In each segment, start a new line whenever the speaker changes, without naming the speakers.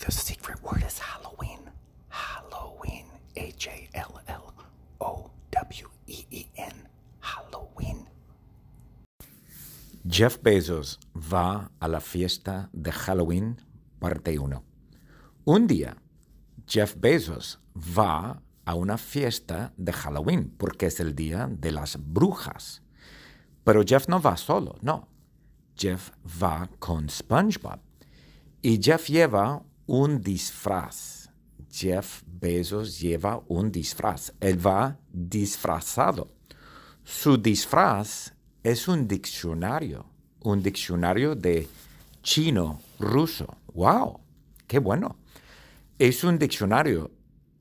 The secret word is Halloween. Halloween. H A L L O W E E N. Halloween. Jeff Bezos va a la fiesta de Halloween, parte 1. Un día, Jeff Bezos va a una fiesta de Halloween porque es el día de las brujas. Pero Jeff no va solo, no. Jeff va con SpongeBob. Y Jeff lleva un disfraz. Jeff Bezos lleva un disfraz. Él va disfrazado. Su disfraz es un diccionario, un diccionario de chino ruso. ¡Wow! ¡Qué bueno! Es un diccionario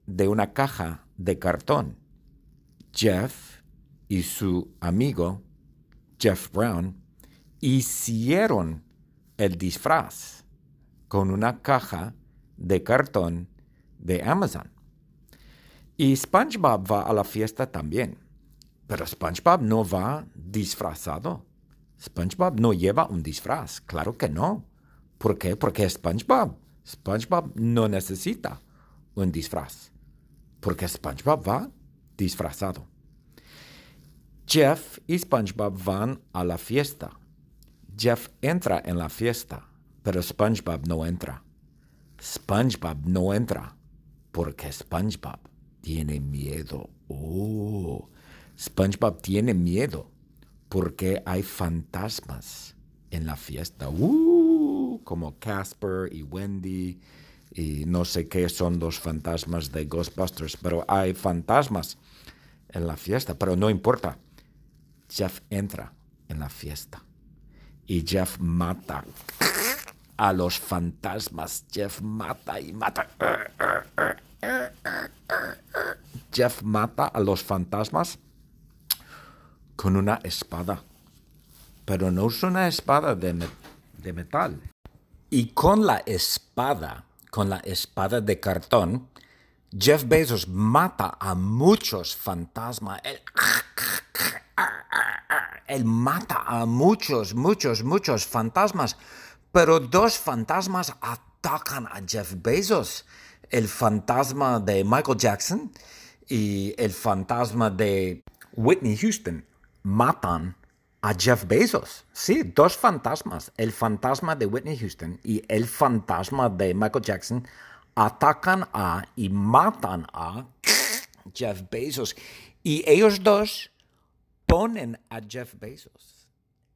de una caja de cartón. Jeff y su amigo Jeff Brown hicieron el disfraz con una caja de cartón de Amazon. Y SpongeBob va a la fiesta también. Pero SpongeBob no va disfrazado. SpongeBob no lleva un disfraz. Claro que no. ¿Por qué? Porque es SpongeBob. SpongeBob no necesita un disfraz. Porque SpongeBob va disfrazado. Jeff y SpongeBob van a la fiesta. Jeff entra en la fiesta, pero SpongeBob no entra. SpongeBob no entra porque SpongeBob tiene miedo. Oh, SpongeBob tiene miedo porque hay fantasmas en la fiesta. Uh, como Casper y Wendy y no sé qué son los fantasmas de Ghostbusters, pero hay fantasmas en la fiesta, pero no importa. Jeff entra en la fiesta y Jeff mata a los fantasmas. Jeff mata y mata. Jeff mata a los fantasmas con una espada. Pero no es una espada de, de metal. Y con la espada, con la espada de cartón, Jeff Bezos mata a muchos fantasmas. Él, él, mata a muchos, muchos, muchos fantasmas. Pero dos fantasmas atacan a Jeff Bezos. El fantasma de Michael Jackson y el fantasma de Whitney Houston matan a Jeff Bezos. Sí, dos fantasmas. El fantasma de Whitney Houston y el fantasma de Michael Jackson atacan a y matan a Jeff Bezos. Y ellos dos ponen a Jeff Bezos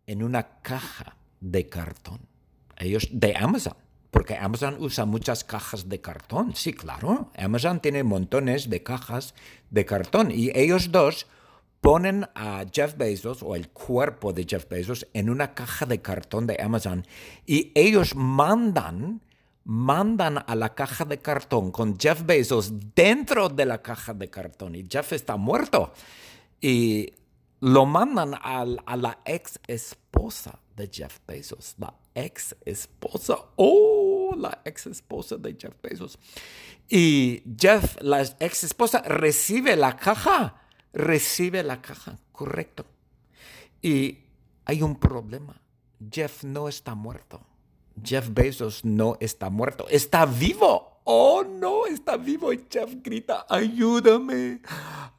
en una caja de cartón. Ellos de Amazon. Porque Amazon usa muchas cajas de cartón. Sí, claro. Amazon tiene montones de cajas de cartón. Y ellos dos ponen a Jeff Bezos o el cuerpo de Jeff Bezos en una caja de cartón de Amazon. Y ellos mandan mandan a la caja de cartón con Jeff Bezos dentro de la caja de cartón y Jeff está muerto. Y lo mandan a, la ex esposa de Jeff Bezos, la ex esposa, oh, la ex esposa de Jeff Bezos. Y Jeff, la ex esposa, recibe la caja, recibe la caja, correcto. Y hay un problema, Jeff no está muerto Jeff Bezos no está muerto, está vivo. Oh, no, está vivo. Y Jeff grita, ayúdame,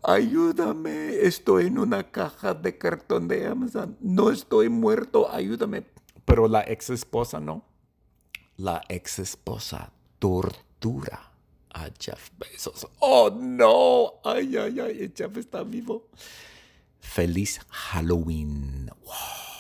ayúdame. Estoy en una caja de cartón de Amazon. No estoy muerto, ayúdame. Pero la ex esposa no. La ex esposa tortura a Jeff Bezos. Oh, no. Ay, ay, ay, Jeff está vivo. Feliz Halloween. Wow.